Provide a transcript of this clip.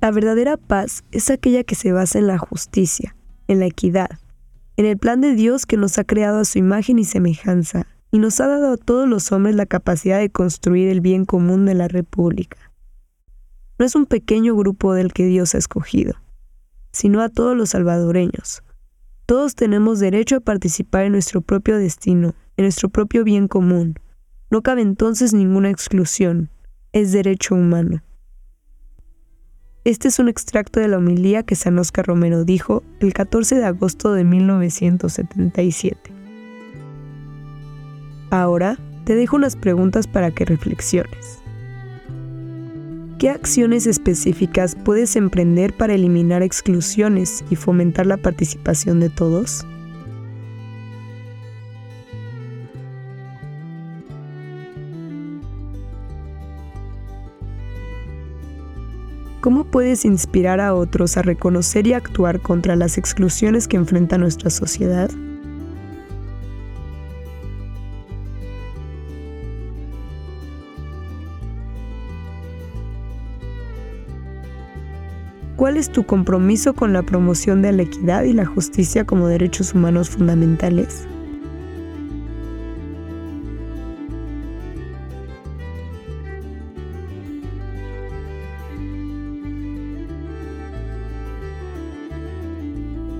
La verdadera paz es aquella que se basa en la justicia, en la equidad, en el plan de Dios que nos ha creado a su imagen y semejanza y nos ha dado a todos los hombres la capacidad de construir el bien común de la República. No es un pequeño grupo del que Dios ha escogido, sino a todos los salvadoreños. Todos tenemos derecho a participar en nuestro propio destino, en nuestro propio bien común. No cabe entonces ninguna exclusión, es derecho humano. Este es un extracto de la homilía que San Oscar Romero dijo el 14 de agosto de 1977. Ahora te dejo unas preguntas para que reflexiones. ¿Qué acciones específicas puedes emprender para eliminar exclusiones y fomentar la participación de todos? ¿Cómo puedes inspirar a otros a reconocer y actuar contra las exclusiones que enfrenta nuestra sociedad? ¿Cuál es tu compromiso con la promoción de la equidad y la justicia como derechos humanos fundamentales?